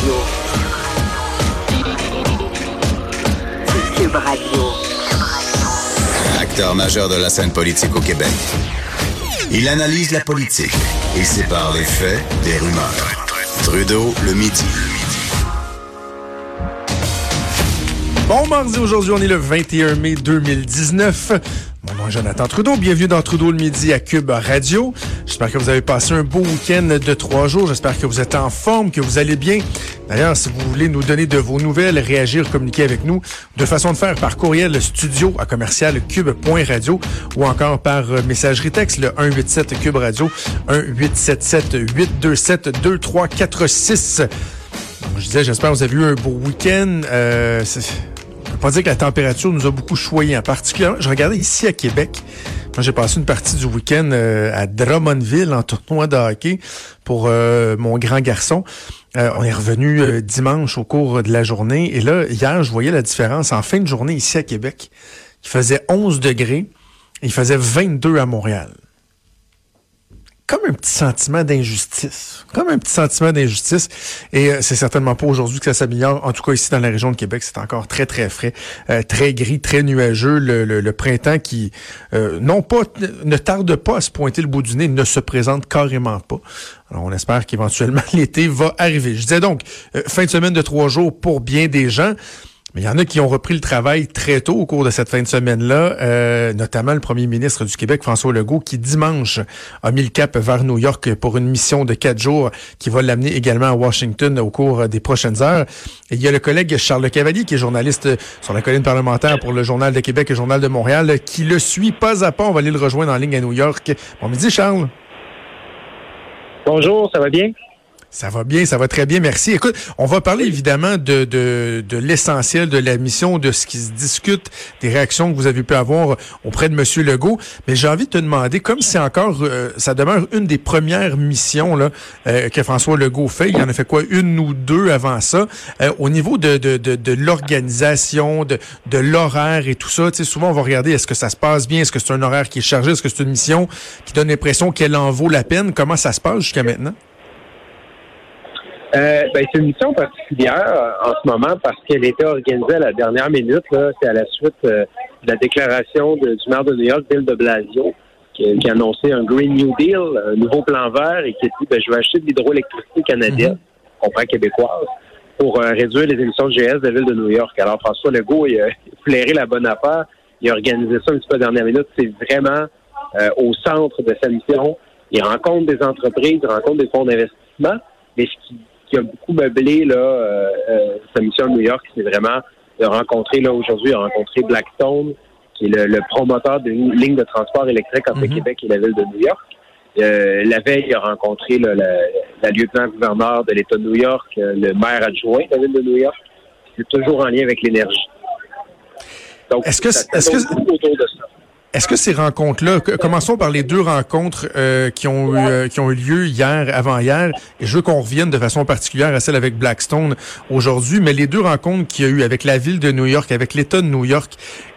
Radio. Cube Radio. Acteur majeur de la scène politique au Québec. Il analyse la politique et sépare les faits des rumeurs. Trudeau le midi. Bon mardi, aujourd'hui, on est le 21 mai 2019. Jonathan Trudeau. Bienvenue dans Trudeau le midi à Cube Radio. J'espère que vous avez passé un beau week-end de trois jours. J'espère que vous êtes en forme, que vous allez bien. D'ailleurs, si vous voulez nous donner de vos nouvelles, réagir, communiquer avec nous, de façon de faire par courriel studio à commercial cube.radio ou encore par euh, messagerie texte le 187 Cube Radio 1877 827 2346. Je disais, j'espère que vous avez eu un beau week-end. Euh, pas dire que la température nous a beaucoup choyé. En particulier, je regardais ici à Québec. Moi, j'ai passé une partie du week-end euh, à Drummondville en tournoi de hockey pour euh, mon grand garçon. Euh, on est revenu dimanche au cours de la journée. Et là, hier, je voyais la différence en fin de journée ici à Québec. Il faisait 11 degrés. Et il faisait 22 à Montréal comme un petit sentiment d'injustice. Comme un petit sentiment d'injustice. Et euh, c'est certainement pas aujourd'hui que ça s'améliore. En tout cas, ici dans la région de Québec, c'est encore très, très frais, euh, très gris, très nuageux. Le, printemps qui, euh, non pas, ne tarde pas à se pointer le bout du nez, ne se présente carrément pas. Alors, on espère qu'éventuellement l'été va arriver. Je disais donc, fin de semaine de trois jours pour bien des gens. Mais il y en a qui ont repris le travail très tôt au cours de cette fin de semaine-là, euh, notamment le premier ministre du Québec, François Legault, qui dimanche a mis le cap vers New York pour une mission de quatre jours qui va l'amener également à Washington au cours des prochaines heures. Et il y a le collègue Charles Cavalier, qui est journaliste sur la colline parlementaire pour le Journal de Québec et le Journal de Montréal, qui le suit pas à pas. On va aller le rejoindre en ligne à New York. Bon midi, Charles. Bonjour, ça va bien? Ça va bien, ça va très bien, merci. Écoute, on va parler évidemment de, de, de l'essentiel de la mission, de ce qui se discute, des réactions que vous avez pu avoir auprès de M. Legault. Mais j'ai envie de te demander, comme c'est encore, euh, ça demeure une des premières missions là, euh, que François Legault fait, il y en a fait quoi, une ou deux avant ça, euh, au niveau de, de, de, de l'organisation, de, de l'horaire et tout ça, tu sais, souvent on va regarder est-ce que ça se passe bien, est-ce que c'est un horaire qui est chargé, est-ce que c'est une mission qui donne l'impression qu'elle en vaut la peine, comment ça se passe jusqu'à maintenant? Euh, ben, c'est une mission particulière euh, en ce moment parce qu'elle était organisée à la dernière minute. C'est à la suite euh, de la déclaration du maire de New York, Bill de Blasio, qui, qui, a annoncé un Green New Deal, un nouveau plan vert, et qui a dit ben, je vais acheter de l'hydroélectricité canadienne, mm -hmm. québécoise, pour réduire les émissions de GS de la ville de New York. Alors François Legault il a flairé la bonne affaire. Il a organisé ça un petit peu à la dernière minute. C'est vraiment au centre de sa mission. Il rencontre des entreprises, il rencontre des fonds d'investissement, mais ce qui qui a beaucoup meublé là, euh, euh, sa mission à New York, c'est vraiment de rencontrer, là, aujourd'hui, rencontrer Blackstone, qui est le, promoteur d'une ligne de transport électrique entre mhm. Québec et la ville de New York. Euh, la veille, il a rencontré la, la lieutenant-gouverneur de l'État de New York, le maire adjoint de la ville de New York. C'est toujours en lien avec l'énergie. Donc, est-ce que, est-ce que, autour de ça. Est-ce que ces rencontres-là, commençons par les deux rencontres euh, qui ont eu, euh, qui ont eu lieu hier, avant-hier, et je veux qu'on revienne de façon particulière à celle avec Blackstone aujourd'hui, mais les deux rencontres qu'il y a eu avec la ville de New York, avec l'État de New York,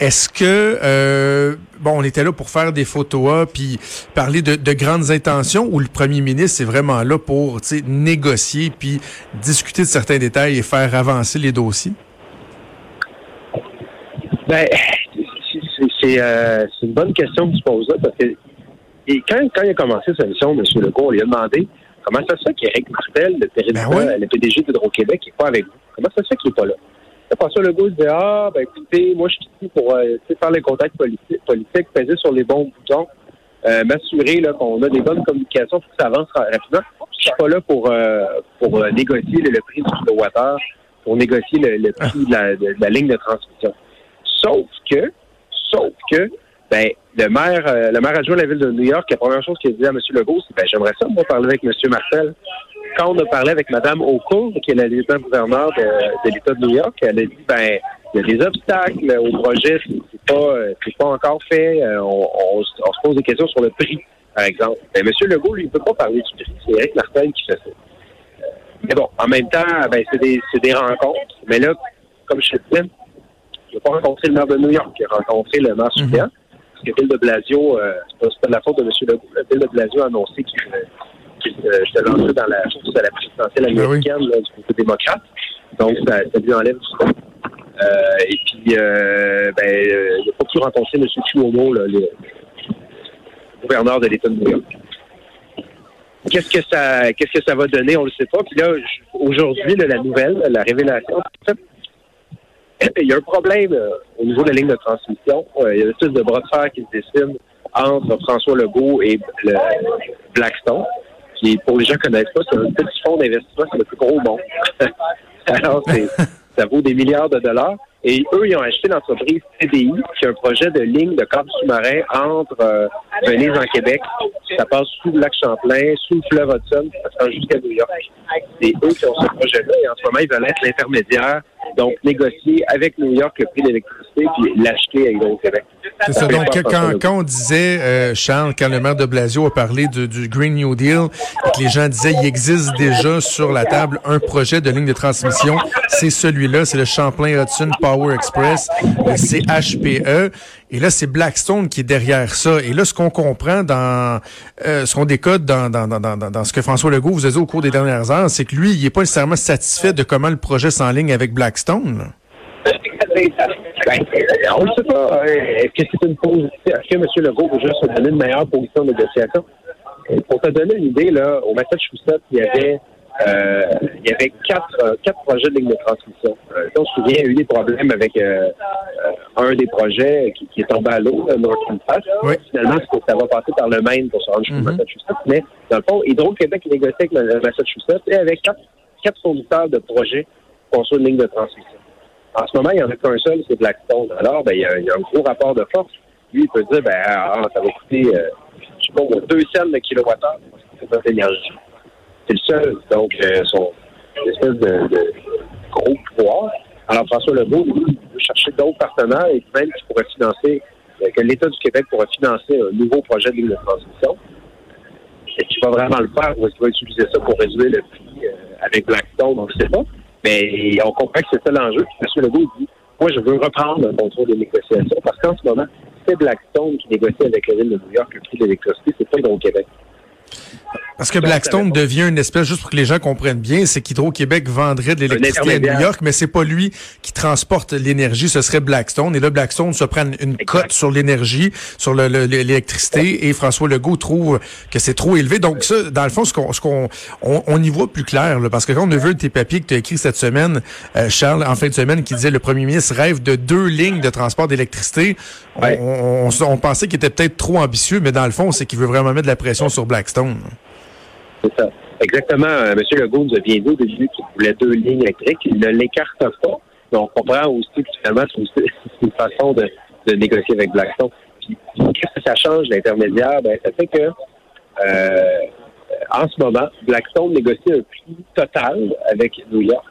est-ce que euh, bon, on était là pour faire des photos puis parler de, de, grandes intentions, ou le premier ministre est vraiment là pour négocier puis discuter de certains détails et faire avancer les dossiers? Ben, euh, c'est une bonne question que tu poses là, parce que et quand, quand il a commencé sa mission, M. Legault, on lui a demandé comment ça se fait qu'Éric Martel, le, ben le PDG d'Hydro-Québec, n'est pas avec vous? Comment ça se fait qu'il n'est pas là? François Legault disait Ah, ben écoutez, moi je suis ici pour euh, faire les contacts politiques, politiques, peser sur les bons boutons, euh, m'assurer qu'on a des bonnes communications pour que ça avance rapidement. Je suis pas là pour, euh, pour négocier le, prix du kilowattheure, pour négocier le, prix de la, de la ligne de transmission. Sauf que Sauf que, ben, le maire, euh, le maire adjoint de la ville de New York, la première chose qu'il a dit à M. Legault, c'est ben, j'aimerais ça, moi, parler avec M. Marcel. Quand on a parlé avec Mme O'Court, qui est la lieutenant-gouverneur de, l'État de New York, elle a dit, ben, il y a des obstacles au projet, c'est pas, euh, c'est pas encore fait. Euh, on, se pose des questions sur le prix, par exemple. Ben, M. Legault, lui, il ne peut pas parler du prix. C'est Eric Martel qui fait ça. Mais bon, en même temps, ben, c'est des, des rencontres. Mais là, comme je te disais, pas rencontré le maire de New York, il a rencontré le maire suppléant. Parce que Bill de Blasio, euh, c'est pas, de la faute de M. Legault. Bill de Blasio a annoncé qu'il qui se lançait dans la course à la présidentielle ben américaine du côté démocrate. Donc, ça, ça lui enlève tout ça. et puis, ben, il n'a pas pu rencontrer M. Cuomo, le gouverneur de l'État de New York. Qu'est-ce que ça qu'est-ce que ça va donner, on ne le sait pas. Puis là, aujourd'hui, la nouvelle, la révélation, il y a un problème euh, au niveau de la ligne de transmission. Euh, il y a une espèce de bras de fer qui se dessine entre François Legault et le Blackstone, qui, pour les gens qui ne connaissent pas, c'est un petit fonds d'investissement, c'est le plus gros monde. Alors, ça vaut des milliards de dollars. Et eux, ils ont acheté l'entreprise CDI, qui a un projet de ligne de câble sous-marin entre euh, Venise en Québec. Ça passe sous le lac Champlain, sous le fleuve Hudson, ça passe jusqu'à New York. C'est eux qui ont ce projet-là et en ce moment, ils veulent être l'intermédiaire, donc négocier avec New York le prix de l'électricité puis l'acheter à Hydro-Québec. C'est ça. Donc, quand, quand, on disait, euh, Charles, quand le maire de Blasio a parlé du Green New Deal et que les gens disaient il existe déjà sur la table un projet de ligne de transmission, c'est celui-là, c'est le Champlain-Hudson Power Express, le CHPE. Et là, c'est Blackstone qui est derrière ça. Et là, ce qu'on comprend dans, euh, ce qu'on décode dans, dans, dans, dans, ce que François Legault vous a dit au cours des dernières heures, c'est que lui, il n'est pas nécessairement satisfait de comment le projet s'enligne avec Blackstone. Ben, on ne sait pas. Est-ce que c'est une position? Est-ce que M. Legault veut juste se donner une meilleure position de négociation? Pour te donner une idée, là, au Massachusetts, il y avait euh, il y avait quatre, euh, quatre projets de ligne de transmission. Euh, on se souvient, il y a eu des problèmes avec euh, un des projets qui, qui est tombé à l'eau, Northern Pass. Oui. Finalement, ça va passer par le Maine pour se rendre jusqu'au mm-hmm. Massachusetts. Mais dans le fond, Hydro-Québec négocie avec le Massachusetts et avec quatre, quatre fournisseurs de projets pour construire une ligne de transmission. En ce moment, il n'y en a qu'un seul, c'est Blackstone. Alors, ben, il, y a, il y a un gros rapport de force. Lui, il peut dire, ben, ah, ça va coûter, euh, je sais pas, deux cents de kilowattheure pour cette énergie. C'est le seul. Donc, euh, son espèce de, gros pouvoir. Alors, François Legault, lui, veut chercher d'autres partenaires et même qui pourraient financer, euh, que l'État du Québec pourrait financer un nouveau projet de ligne de transmission. Est-ce qu'il va vraiment le faire ou est-ce qu'il va utiliser ça pour réduire le prix euh, avec Blackstone? On ne sait pas. Mais on comprend que c'est ça l'enjeu. M. Legault dit Moi, je veux reprendre le contrôle des négociations parce qu'en ce moment, c'est Blackstone qui négocie avec la ville de New York le prix de l'électricité, c'est pas Hydro-Québec. Parce que Blackstone devient une espèce, juste pour que les gens comprennent bien, c'est qu'Hydro-Québec vendrait de l'électricité à New York, mais c'est pas lui qui transporte l'énergie, ce serait Blackstone. Et là, Blackstone se prend une cote sur l'énergie, sur l'électricité, et François Legault trouve que c'est trop élevé. Donc ça, dans le fond, ce qu'on, ce qu'on, on, y voit plus clair, parce que quand on a vu tes papiers que tu as écrit cette semaine, euh, Charles, en fin de semaine, qui disait le premier ministre rêve de deux lignes de transport d'électricité, on, on, pensait qu'il était peut-être trop ambitieux, mais dans le fond, c'est qu'il veut vraiment mettre de la pression sur Blackstone. C'est ça. Exactement. Euh, M. Legault nous a bien dit au début qu'il voulait deux lignes électriques. Il ne l'écarte pas. Donc, on comprend aussi que finalement, c'est une façon de, négocier avec Blackstone. Puis, qu'est-ce que ça change, l'intermédiaire? Ben, ça fait que, euh, en ce moment, Blackstone négocie un prix total avec New York.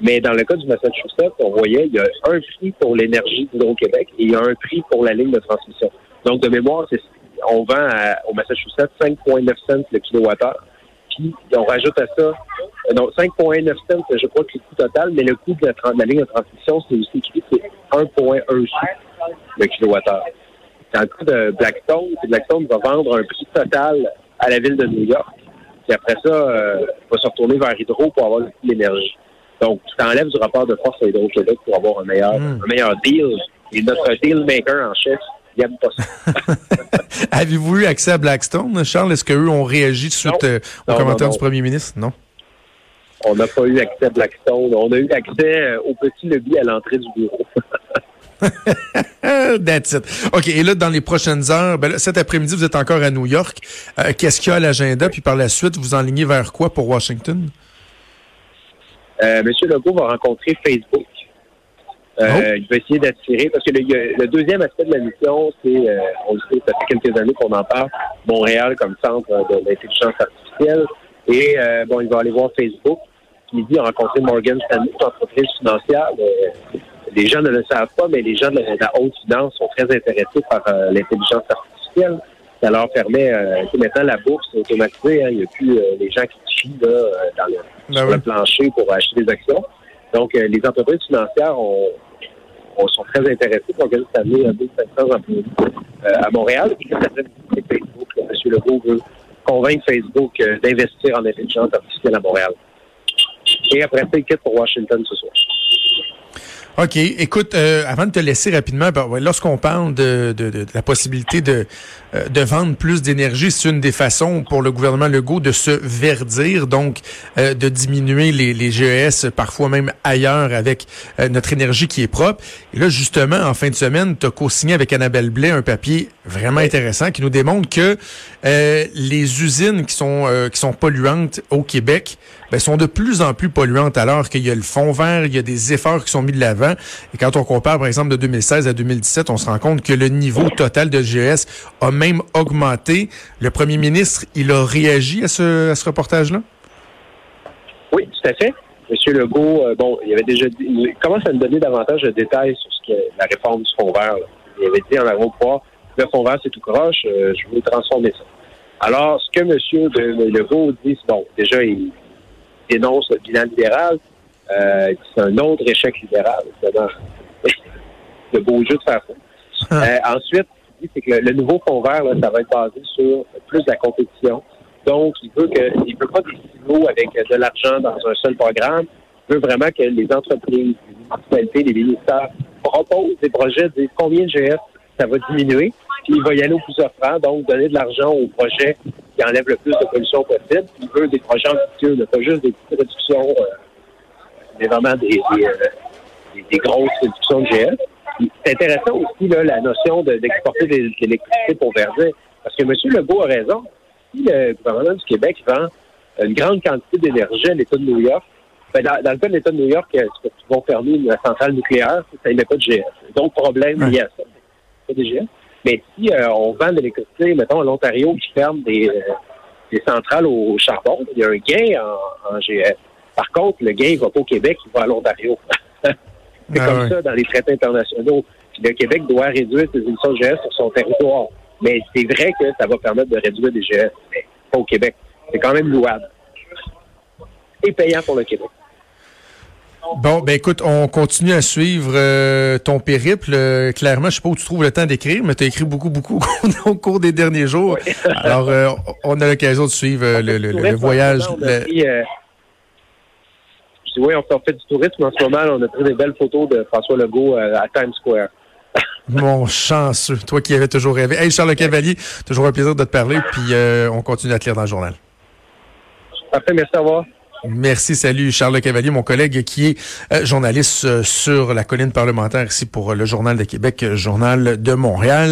Mais dans le cas du Massachusetts, on voyait, il y a un prix pour l'énergie d'Hydro-Québec et il y a un prix pour la ligne de transmission. Donc, de mémoire, on vend au Massachusetts 5,9 cents le kilowattheure puis on rajoute à ça, euh, donc 5,9 cents, je crois que c'est le coût total, mais le coût de la, ligne de transmission, c'est aussi écrit, c'est 1,1 sous le kilowattheure. Dans le cas de Blackstone, Blackstone va vendre un prix total à la ville de New York. Puis après ça, euh, va se retourner vers Hydro pour avoir l'énergie. Donc, tu t'enlèves du rapport de force à Hydro-Québec pour avoir un meilleur, hmm. un meilleur deal. Et notre deal maker en chef, il aime pas ça. Avez-vous eu accès à Blackstone, Charles? Est-ce qu'eux ont réagi suite euh, aux commentaires du premier ministre? Non? On n'a pas eu accès à Blackstone. On a eu accès euh, au petit lobby à l'entrée du bureau. That's it. OK, et là, dans les prochaines heures, ben cet après-midi, vous êtes encore à New York. Euh, qu'est-ce qu'il y a à l'agenda? Puis par la suite, vous enlignez vers quoi pour Washington? Monsieur Legault va rencontrer Facebook. Euh, oh. Il va essayer d'attirer, parce que le, deuxième aspect de la mission, c'est, euh, on le sait, ça fait quelques années qu'on en parle, Montréal comme centre de l'intelligence artificielle. Et euh, bon, il va aller voir Facebook, qui dit rencontrer Morgan Stanley, une entreprise financière. les gens ne le savent pas, mais les gens de la, haute finance sont très intéressés par l'intelligence artificielle. Ça leur permet, maintenant la bourse est automatisée, hein, il n'y a plus les gens qui chient là, dans le, ben sur le plancher pour acheter des actions. Donc, les entreprises financières ont, sont très intéressés pour organiser cette année 1500 employés à Montréal. Et ça fait Facebook, M. Legault veut convaincre Facebook d'investir en intelligence artificielle à Montréal. Et après ça, il quitte pour Washington ce soir. OK. Écoute, euh, avant de te laisser rapidement, ben, lorsqu'on parle de, de, de, la possibilité de, euh, de vendre plus d'énergie, c'est une des façons pour le gouvernement Legault de se verdir, donc euh, de diminuer les, les GES, parfois même ailleurs, avec notre énergie qui est propre. Et là, justement, en fin de semaine, tu as co-signé avec Annabelle Blais un papier vraiment intéressant qui nous démontre que les usines qui sont, qui sont polluantes au Québec ben, sont de plus en plus polluantes alors qu'il y a le fond vert, il y a des efforts qui sont mis de l'avant et quand on compare, par exemple, de 2016 à 2017, on se rend compte que le niveau total de GES a même augmenté. Le premier ministre, il a réagi à ce, reportage-là? Oui, tout à fait. Monsieur Legault, euh, bon, il avait déjà dit, il commence à nous donner davantage de détails sur ce qu'est la réforme du fonds vert. Il avait dit en aéroport, le fonds vert, c'est tout croche, euh, je veux transformer ça. Alors, ce que M. Legault dit, bon, déjà, il dénonce le bilan libéral, euh, c'est un autre échec libéral, évidemment. le beau jeu de faire ça. Ah. Euh, ensuite, c'est que le, nouveau fonds vert, ça va être basé sur plus de la compétition. Donc, il veut que il veut pas des silos avec de l'argent dans un seul programme. Il veut vraiment que les entreprises, les municipalités, les ministères proposent des projets, disent combien de GF ça va diminuer. Puis il va y aller au plus offrant, donc donner de l'argent aux projets qui enlèvent le plus de pollution possible. Il veut des projets ambitieux, pas juste des petites réductions. Euh, mais vraiment des, euh, des, grosses réductions de GS. C'est intéressant aussi là, la notion d'exporter de, l'électricité pour verdir. Parce que M. Legault a raison. Si le gouvernement du Québec vend une grande quantité d'énergie à l'État de New York, ben dans, le cas de l'État de New York, ils vont fermer une centrale nucléaire, ça met pas de GS. Donc, problème lié à ça. Pas de GS. Mais si euh, on vend de l'électricité, mettons, à l'Ontario qui ferme des, euh, des centrales au charbon, il y a un gain en, en GS. Par contre, le gain ne va pas au Québec, il va à l'Ontario. c'est ah comme ça dans les traités internationaux. le Québec doit réduire ses émissions de GS sur son territoire. Mais c'est vrai que ça va permettre de réduire des GS, mais pas au Québec. C'est quand même louable. Et payant pour le Québec. Bon, ben écoute, on continue à suivre euh, ton périple. Euh, clairement, je sais pas où tu trouves le temps d'écrire, mais tu as écrit beaucoup, beaucoup au cours des derniers jours. Alors, euh, on a l'occasion de suivre le, voyage oui, on fait du tourisme en ce moment. On a pris des belles photos de François Legault euh, à Times Square. Mon chanceux, toi qui avais toujours rêvé. Hey, Charles Cavalier, toujours un plaisir de te parler, puis euh, on continue à te lire dans le journal. Parfait, merci, à vous. Merci, salut Charles Cavalier, mon collègue qui est euh, journaliste sur la colline parlementaire ici pour le Journal de Québec, Journal de Montréal.